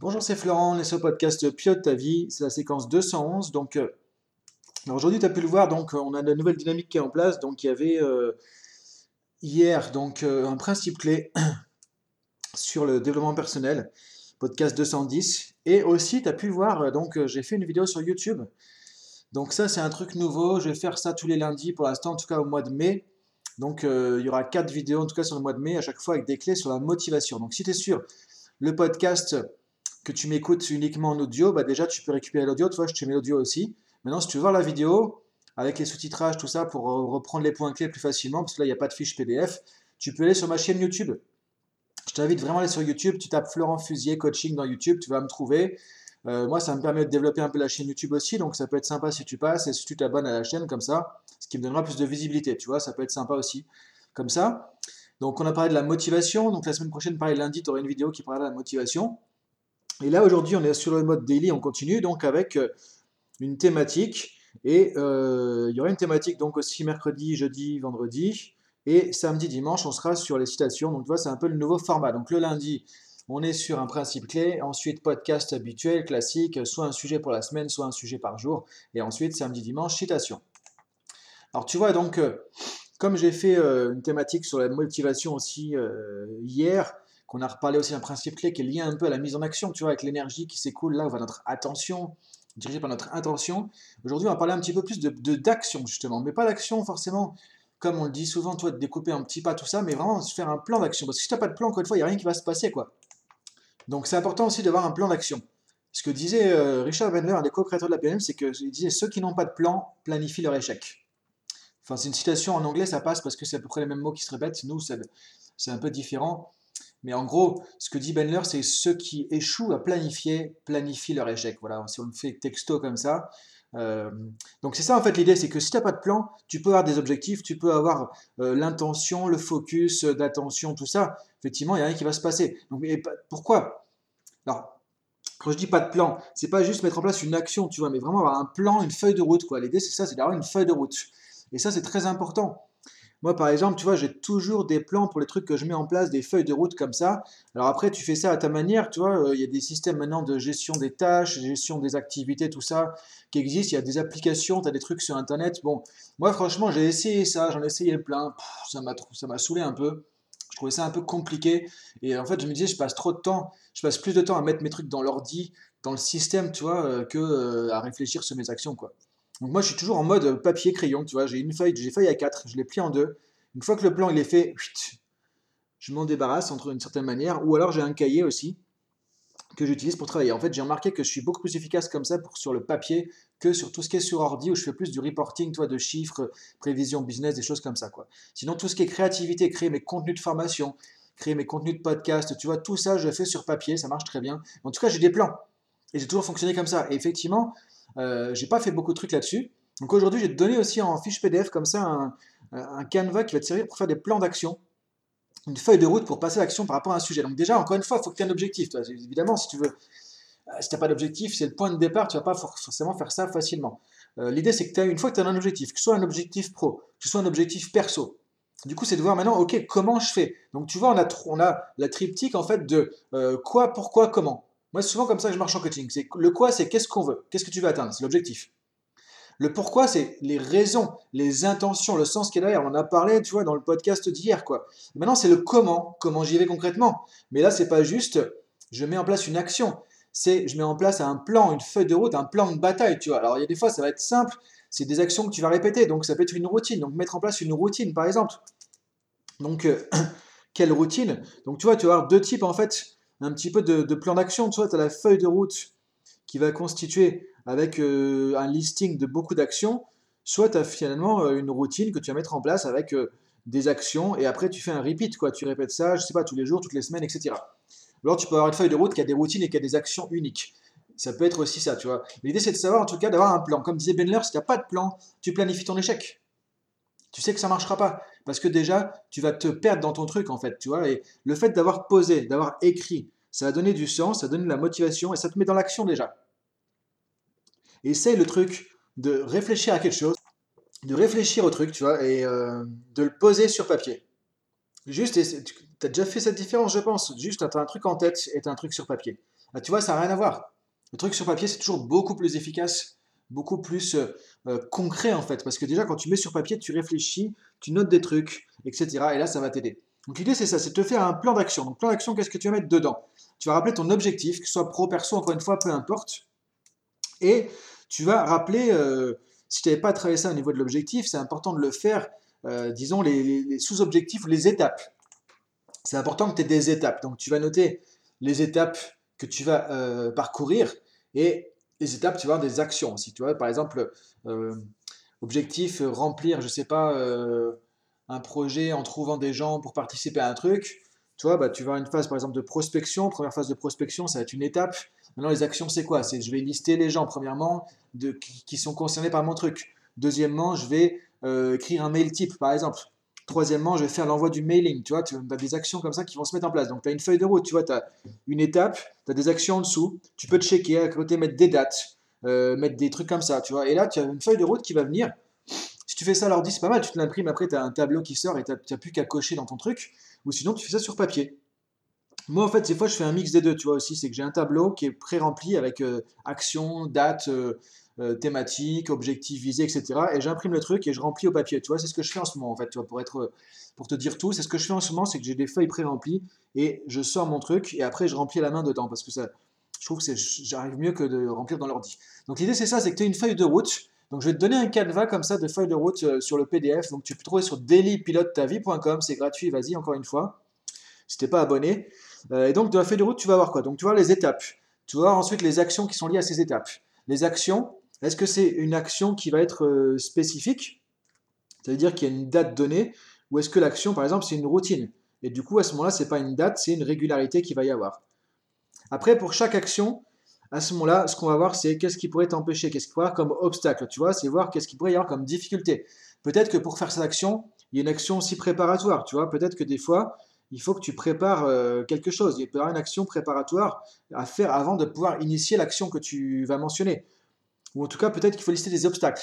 Bonjour, c'est Florent, on est le podcast Pilote ta vie, c'est la séquence 211. Donc, euh, aujourd'hui, tu as pu le voir, donc on a de la nouvelle dynamique qui est en place. Donc, il y avait euh, hier donc euh, un principe clé sur le développement personnel, podcast 210. Et aussi, tu as pu voir, donc j'ai fait une vidéo sur YouTube. Donc, ça, c'est un truc nouveau. Je vais faire ça tous les lundis pour l'instant, en tout cas au mois de mai. Donc, il y aura quatre vidéos, en tout cas sur le mois de mai, à chaque fois avec des clés sur la motivation. Donc, si tu es sûr, le podcast que tu m'écoutes uniquement en audio, bah déjà tu peux récupérer l'audio. Tu vois, je te mets l'audio aussi. Maintenant, si tu veux voir la vidéo avec les sous-titrages, tout ça, pour reprendre les points clés plus facilement, parce que là, il n'y a pas de fiche PDF, tu peux aller sur ma chaîne YouTube. Je t'invite vraiment à aller sur YouTube. Tu tapes Florent Fusier Coaching dans YouTube, tu vas me trouver. Euh, moi, ça me permet de développer un peu la chaîne YouTube aussi, donc ça peut être sympa si tu passes et si tu t'abonnes à la chaîne comme ça, ce qui me donnera plus de visibilité. Tu vois, ça peut être sympa aussi comme ça. Donc, on a parlé de la motivation. Donc, la semaine prochaine, pareil, lundi, tu auras une vidéo qui parlera de la motivation. Et là, aujourd'hui, on est sur le mode daily, on continue donc avec euh, une thématique. Et euh, il y aura une thématique donc aussi mercredi, jeudi, vendredi. Et samedi, dimanche, on sera sur les citations. Donc, tu vois, c'est un peu le nouveau format. Donc, le lundi, on est sur un principe clé. Ensuite, podcast habituel, classique, soit un sujet pour la semaine, soit un sujet par jour. Et ensuite, samedi, dimanche, citation. Alors, tu vois, donc, euh, comme j'ai fait une thématique sur la motivation aussi hier, qu'on a reparlé aussi d'un principe clé qui est lié un peu à la mise en action, tu vois, avec l'énergie qui s'écoule là où va notre attention, dirigée par notre intention. Aujourd'hui, on va parler un petit peu plus de d'action, justement, mais pas d'action forcément, comme on le dit souvent, toi, de découper un petit pas, tout ça, mais vraiment se faire un plan d'action. Parce que si tu n'as pas de plan, encore une fois, il n'y a rien qui va se passer, quoi. Donc c'est important aussi d'avoir un plan d'action. Ce que disait euh, Richard Wendler, un des co-créateurs de la PNL, c'est qu'il disait ceux qui n'ont pas de plan planifient leur échec. Enfin, c'est une citation en anglais, ça passe parce que c'est à peu près les mêmes mots qui se répètent. Nous, c'est un peu différent. Mais en gros, ce que dit Benler, c'est ceux qui échouent à planifier, planifient leur échec. Voilà, si on le fait texto comme ça. Euh, donc c'est ça en fait l'idée, c'est que si tu n'as pas de plan, tu peux avoir des objectifs, tu peux avoir euh, l'intention, le focus euh, d'attention, tout ça. Effectivement, il n'y a rien qui va se passer. Pourquoi? Alors, quand je dis pas de plan, c'est pas juste mettre en place une action, tu vois, mais vraiment avoir un plan, une feuille de route. L'idée c'est ça, c'est d'avoir une feuille de route. Et ça c'est très important. Moi, par exemple, tu vois, j'ai toujours des plans pour les trucs que je mets en place, des feuilles de route comme ça. Alors après, tu fais ça à ta manière, tu vois. Euh, il y a des systèmes maintenant de gestion des tâches, gestion des activités, tout ça, qui existent. Il y a des applications, tu as des trucs sur Internet. Bon, moi, franchement, j'ai essayé ça, j'en ai essayé plein. ça m'a saoulé un peu. Je trouvais ça un peu compliqué. Et en fait, je me disais, je passe trop de temps, je passe plus de temps à mettre mes trucs dans l'ordi, dans le système, tu vois, euh, que euh, à réfléchir sur mes actions, quoi. Donc moi, je suis toujours en mode papier-crayon, tu vois. J'ai une feuille, j'ai feuille à 4, je l'ai plié en deux. Une fois que le plan il est fait, je m'en débarrasse entre une certaine manière. Ou alors j'ai un cahier aussi que j'utilise pour travailler. En fait, j'ai remarqué que je suis beaucoup plus efficace comme ça sur le papier que sur tout ce qui est sur ordi où je fais plus du reporting, toi, de chiffres, prévision business, des choses comme ça, quoi. Sinon, tout ce qui est créativité, créer mes contenus de formation, créer mes contenus de podcast, tu vois, tout ça, je fais sur papier, ça marche très bien. En tout cas, j'ai des plans. Et j'ai toujours fonctionné comme ça. Et effectivement, euh, j'ai pas fait beaucoup de trucs là-dessus. Donc aujourd'hui, j'ai donné aussi en fiche PDF comme ça un, un canevas qui va te servir pour faire des plans d'action, une feuille de route pour passer l'action par rapport à un sujet. Donc déjà, encore une fois, il faut que tu aies un objectif. Évidemment, si tu veux, euh, si tu n'as pas d'objectif, c'est le point de départ, tu vas pas forcément faire ça facilement. Euh, l'idée, c'est que as, une fois que tu as un objectif, que ce soit un objectif pro, que ce soit un objectif perso, du coup, c'est de voir maintenant, ok, comment je fais? Donc tu vois, on a, on a la triptyque en fait de quoi, pourquoi, comment. Moi, c'est souvent comme ça que je marche en coaching. C'est le quoi, c'est qu'est-ce qu'on veut, qu'est-ce que tu veux atteindre, c'est l'objectif. Le pourquoi, c'est les raisons, les intentions, le sens qui est derrière. On en a parlé, tu vois, dans le podcast d'hier, quoi. Maintenant, c'est le comment, comment j'y vais concrètement. Mais là, c'est pas juste, je mets en place une action. C'est, je mets en place un plan, une feuille de route, un plan de bataille, tu vois. Alors, il y a des fois, ça va être simple. C'est des actions que tu vas répéter. Donc, ça peut être une routine. Donc, mettre en place une routine, par exemple. Donc, euh, quelle routine? Donc, tu vois, tu vas avoir deux types, en fait, un petit peu de, plan d'action. Tu vois, tu as la feuille de route qui va constituer avec euh, un listing de beaucoup d'actions, soit tu as finalement euh, une routine que tu vas mettre en place avec euh, des actions et après tu fais un repeat, quoi. tu répètes ça, je sais pas, tous les jours, toutes les semaines, etc. Alors tu peux avoir une feuille de route qui a des routines et qui a des actions uniques. Ça peut être aussi ça, tu vois. L'idée c'est de savoir en tout cas d'avoir un plan. Comme disait Benler, si tu n'as pas de plan, tu planifies ton échec. Tu sais que ça marchera pas. Parce que déjà, tu vas te perdre dans ton truc, en fait, tu vois. Et le fait d'avoir posé, d'avoir écrit, ça va donner du sens, ça va donner de la motivation et ça te met dans l'action déjà. Essaye le truc de réfléchir à quelque chose, de réfléchir au truc, tu vois, et euh, de le poser sur papier. Juste, tu as déjà fait cette différence, je pense. Juste, tu as un truc en tête et tu as un truc sur papier. Bah, tu vois, ça n'a rien à voir. Le truc sur papier, c'est toujours beaucoup plus efficace, beaucoup plus euh, euh, concret en fait. Parce que déjà, quand tu mets sur papier, tu réfléchis, tu notes des trucs, etc. Et là, ça va t'aider. Donc l'idée, c'est ça, c'est de te faire un plan d'action. Donc plan d'action, qu'est-ce que tu vas mettre dedans? Tu vas rappeler ton objectif, que ce soit pro, perso, encore une fois, peu importe. Et tu vas rappeler, euh, si tu n'avais pas travaillé ça au niveau de l'objectif, c'est important de le faire, disons, les, sous-objectifs ou les étapes. C'est important que tu aies des étapes. Donc tu vas noter les étapes que tu vas parcourir et les étapes, tu avoir des actions aussi. Tu vois, par exemple, euh, objectif, euh, remplir, je sais pas, euh, un projet en trouvant des gens pour participer à un truc. Tu vois, bah, tu vas une phase, par exemple, de prospection. Première phase de prospection, ça va être une étape. Maintenant, les actions, c'est quoi? C'est je vais lister les gens, premièrement, qui, sont concernés par mon truc. Deuxièmement, je vais écrire un mail type, par exemple. Troisièmement, je vais faire l'envoi du mailing. Tu vois, tu as des actions comme ça qui vont se mettre en place. Donc, tu as une feuille de route. Tu vois, tu as une étape, tu as des actions en dessous. Tu peux checker à côté, mettre des dates, euh, mettre des trucs comme ça. Tu vois, et là, tu as une feuille de route qui va venir. Si tu fais ça à l'ordi, c'est pas mal. Tu te l'imprimes. Après, tu as un tableau qui sort et tu n'as plus qu'à cocher dans ton truc. Ou sinon, tu fais ça sur papier. Moi, en fait, des fois, je fais un mix des deux. Tu vois aussi, c'est que j'ai un tableau qui est pré-rempli avec euh, actions, dates. Euh, euh, thématique, objectif visé, etc. Et j'imprime le truc et je remplis au papier. Tu vois, c'est ce que je fais en ce moment, en fait. Tu vois, pour, être, pour te dire tout, c'est ce que je fais en ce moment, c'est que j'ai des feuilles pré-remplies et je sors mon truc et après je remplis la main dedans parce que ça, je trouve que j'arrive mieux que de remplir dans l'ordi. Donc l'idée, c'est ça, c'est que tu as une feuille de route. Donc je vais te donner un canevas comme ça de feuille de route euh, sur le PDF. Donc tu peux trouver sur dailypilotetavie.com, c'est gratuit, vas-y encore une fois, si t'es pas abonné. Euh, et donc de la feuille de route, tu vas voir quoi? Donc tu voir les étapes. Tu voir ensuite les actions qui sont liées à ces étapes. Les actions, est-ce que c'est une action qui va être euh, spécifique? Ça veut dire qu'il y a une date donnée Ou est-ce que l'action, par exemple, c'est une routine? Et du coup, à ce moment-là, ce n'est pas une date, c'est une régularité qui va y avoir. Après, pour chaque action, à ce moment-là, ce qu'on va voir, c'est qu'est-ce qui pourrait t'empêcher, qu'est-ce qui pourrait y avoir comme obstacle, tu vois, c'est voir qu'est-ce qui pourrait y avoir comme difficulté. Peut-être que pour faire cette action, il y a une action aussi préparatoire, tu vois, peut-être que des fois, il faut que tu prépares euh, quelque chose, il peut y avoir une action préparatoire à faire avant de pouvoir initier l'action que tu vas mentionner. Ou en tout cas, peut-être qu'il faut lister des obstacles.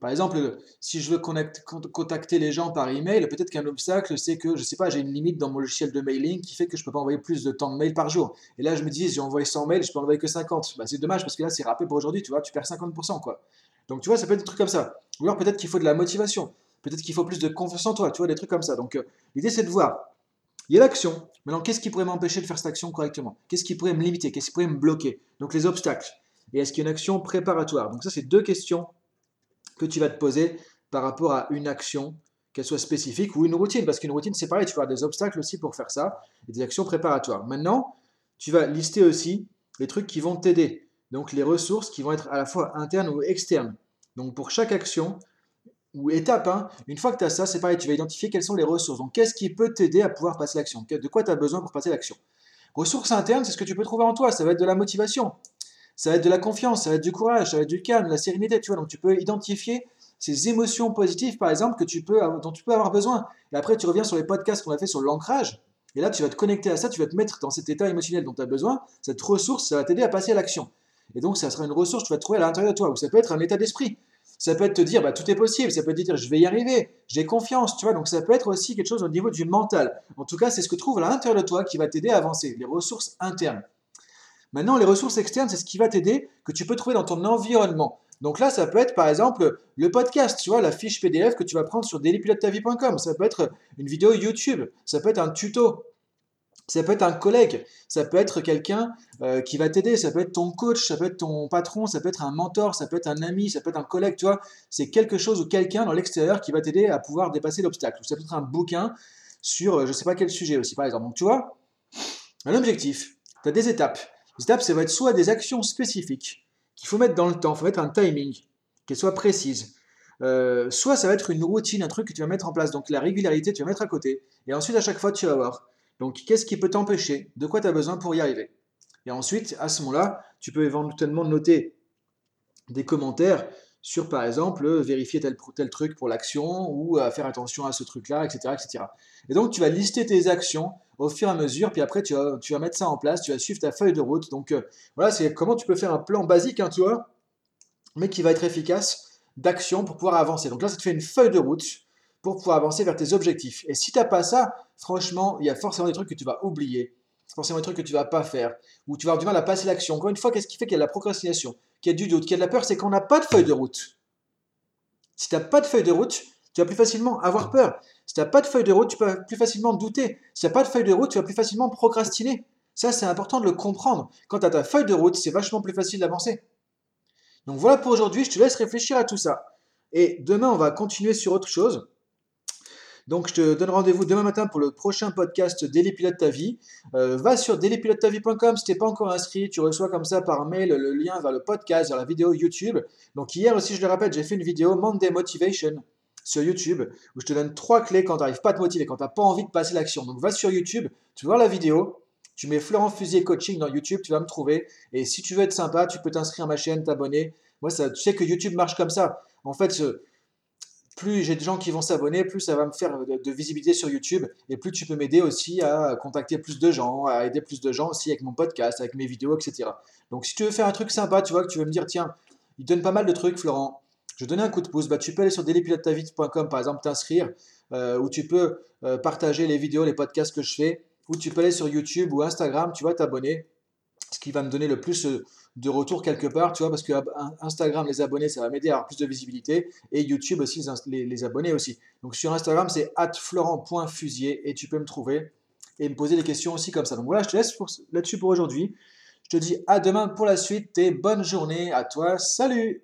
Par exemple, si je veux contacter les gens par email, peut-être qu'un obstacle, c'est que, je ne sais pas, j'ai une limite dans mon logiciel de mailing qui fait que je ne peux pas envoyer plus de temps de mails par jour. Et là, je me dis, j'ai envoyé 100 mails, je peux en envoyer que 50. Bah, c'est dommage parce que là, c'est rappelé pour aujourd'hui, tu vois, tu perds 50%, quoi. Donc, tu vois, ça peut être des trucs comme ça. Ou alors, peut-être qu'il faut de la motivation. Peut-être qu'il faut plus de confiance en toi, tu vois, des trucs comme ça. Donc, euh, l'idée, c'est de voir. Il y a l'action. Maintenant, qu'est-ce qui pourrait m'empêcher de faire cette action correctement? Qu'est-ce qui pourrait me limiter? Qu'est-ce qui pourrait me bloquer? Donc, les obstacles et est-ce qu'il y a une action préparatoire? Donc ça, c'est deux questions que tu vas te poser par rapport à une action, qu'elle soit spécifique ou une routine, parce qu'une routine, c'est pareil, tu vas avoir des obstacles aussi pour faire ça, et des actions préparatoires. Maintenant, tu vas lister aussi les trucs qui vont t'aider, donc les ressources qui vont être à la fois internes ou externes. Donc pour chaque action ou étape, hein, une fois que tu as ça, c'est pareil, tu vas identifier quelles sont les ressources. Donc qu'est-ce qui peut t'aider à pouvoir passer l'action? De quoi tu as besoin pour passer l'action? Ressources internes, c'est ce que tu peux trouver en toi, ça va être de la motivation, ça va être de la confiance, ça va être du courage, ça va être du calme, la sérénité, tu vois. Donc tu peux identifier ces émotions positives, par exemple, que tu peux, dont tu peux avoir besoin. Et après, tu reviens sur les podcasts qu'on a fait sur l'ancrage. Et là, tu vas te connecter à ça, tu vas te mettre dans cet état émotionnel dont tu as besoin. Cette ressource, ça va t'aider à passer à l'action. Et donc, ça sera une ressource que tu vas trouver à l'intérieur de toi. Ou ça peut être un état d'esprit. Ça peut être te dire, bah, tout est possible. Ça peut te dire, je vais y arriver. J'ai confiance, tu vois. Donc, ça peut être aussi quelque chose au niveau du mental. En tout cas, c'est ce que tu trouves à l'intérieur de toi qui va t'aider à avancer. Les ressources internes. Maintenant, les ressources externes, c'est ce qui va t'aider, que tu peux trouver dans ton environnement. Donc là, ça peut être par exemple le podcast, tu vois, la fiche PDF que tu vas prendre sur dailypilotetavie.com. Ça peut être une vidéo YouTube, ça peut être un tuto, ça peut être un collègue, ça peut être quelqu'un euh, qui va t'aider, ça peut être ton coach, ça peut être ton patron, ça peut être un mentor, ça peut être un ami, ça peut être un collègue, tu vois. C'est quelque chose ou quelqu'un dans l'extérieur qui va t'aider à pouvoir dépasser l'obstacle. Ça peut être un bouquin sur euh, je ne sais pas quel sujet aussi, par exemple. Donc tu vois, un objectif, tu as des étapes. Les étapes, ça va être soit des actions spécifiques qu'il faut mettre dans le temps, il faut mettre un timing, qu'elles soient précises. Euh, soit ça va être une routine, un truc que tu vas mettre en place. Donc la régularité, tu vas mettre à côté. Et ensuite, à chaque fois, tu vas voir. Donc qu'est-ce qui peut t'empêcher? De quoi tu as besoin pour y arriver? Et ensuite, à ce moment-là, tu peux éventuellement noter des commentaires sur, par exemple, vérifier tel, truc pour l'action ou à faire attention à ce truc-là, etc., etc. Et donc, tu vas lister tes actions au fur et à mesure, puis après, tu vas, tu vas mettre ça en place, tu vas suivre ta feuille de route. Donc, euh, voilà, c'est comment tu peux faire un plan basique, hein, tu vois, mais qui va être efficace d'action pour pouvoir avancer. Donc là, ça te fait une feuille de route pour pouvoir avancer vers tes objectifs. Et si tu n'as pas ça, franchement, il y a forcément des trucs que tu vas oublier. forcément des trucs que tu vas pas faire, ou tu vas avoir du mal à passer l'action. Encore une fois, qu'est-ce qui fait qu'il y a de la procrastination, qu'il y a du doute, qu'il a de la peur C'est qu'on n'a pas de feuille de route. Si tu n'as pas de feuille de route, tu vas plus facilement avoir peur. Si tu n'as pas de feuille de route, tu peux plus facilement douter. Si tu n'as pas de feuille de route, tu vas plus facilement procrastiner. Ça, c'est important de le comprendre. Quand tu as ta feuille de route, c'est vachement plus facile d'avancer. Donc voilà pour aujourd'hui, je te laisse réfléchir à tout ça. Et demain, on va continuer sur autre chose. Donc, je te donne rendez-vous demain matin pour le prochain podcast Daily Pilote ta vie. Euh, va sur dailypilotetavie.com si tu n'es pas encore inscrit. Tu reçois comme ça par mail le lien vers le podcast, vers la vidéo YouTube. Donc, hier aussi, je le répète, j'ai fait une vidéo Monday Motivation sur YouTube où je te donne trois clés quand tu n'arrives pas à te motiver, quand tu n'as pas envie de passer l'action. Donc, va sur YouTube, tu vois la vidéo. Tu mets Florent Fusier Coaching dans YouTube, tu vas me trouver. Et si tu veux être sympa, tu peux t'inscrire à ma chaîne, t'abonner. Moi, ça, tu sais que YouTube marche comme ça. En fait, plus j'ai de gens qui vont s'abonner, plus ça va me faire de, visibilité sur YouTube et plus tu peux m'aider aussi à contacter plus de gens, à aider plus de gens aussi avec mon podcast, avec mes vidéos, etc. Donc si tu veux faire un truc sympa, tu vois, que tu veux me dire, tiens, il donne pas mal de trucs, Florent, je vais donner un coup de pouce, bah, tu peux aller sur dailypilotetavite.com par exemple, t'inscrire, euh, où tu peux euh, partager les vidéos, les podcasts que je fais, ou tu peux aller sur YouTube ou Instagram, tu vois, t'abonner, ce qui va me donner le plus... Euh, de retour quelque part, tu vois, parce que Instagram, les abonnés, ça va m'aider à avoir plus de visibilité, et YouTube aussi, les, abonnés aussi. Donc sur Instagram, c'est florent.fusier, et tu peux me trouver et me poser des questions aussi comme ça. Donc voilà, je te laisse là-dessus pour aujourd'hui. Je te dis à demain pour la suite, et bonne journée à toi, salut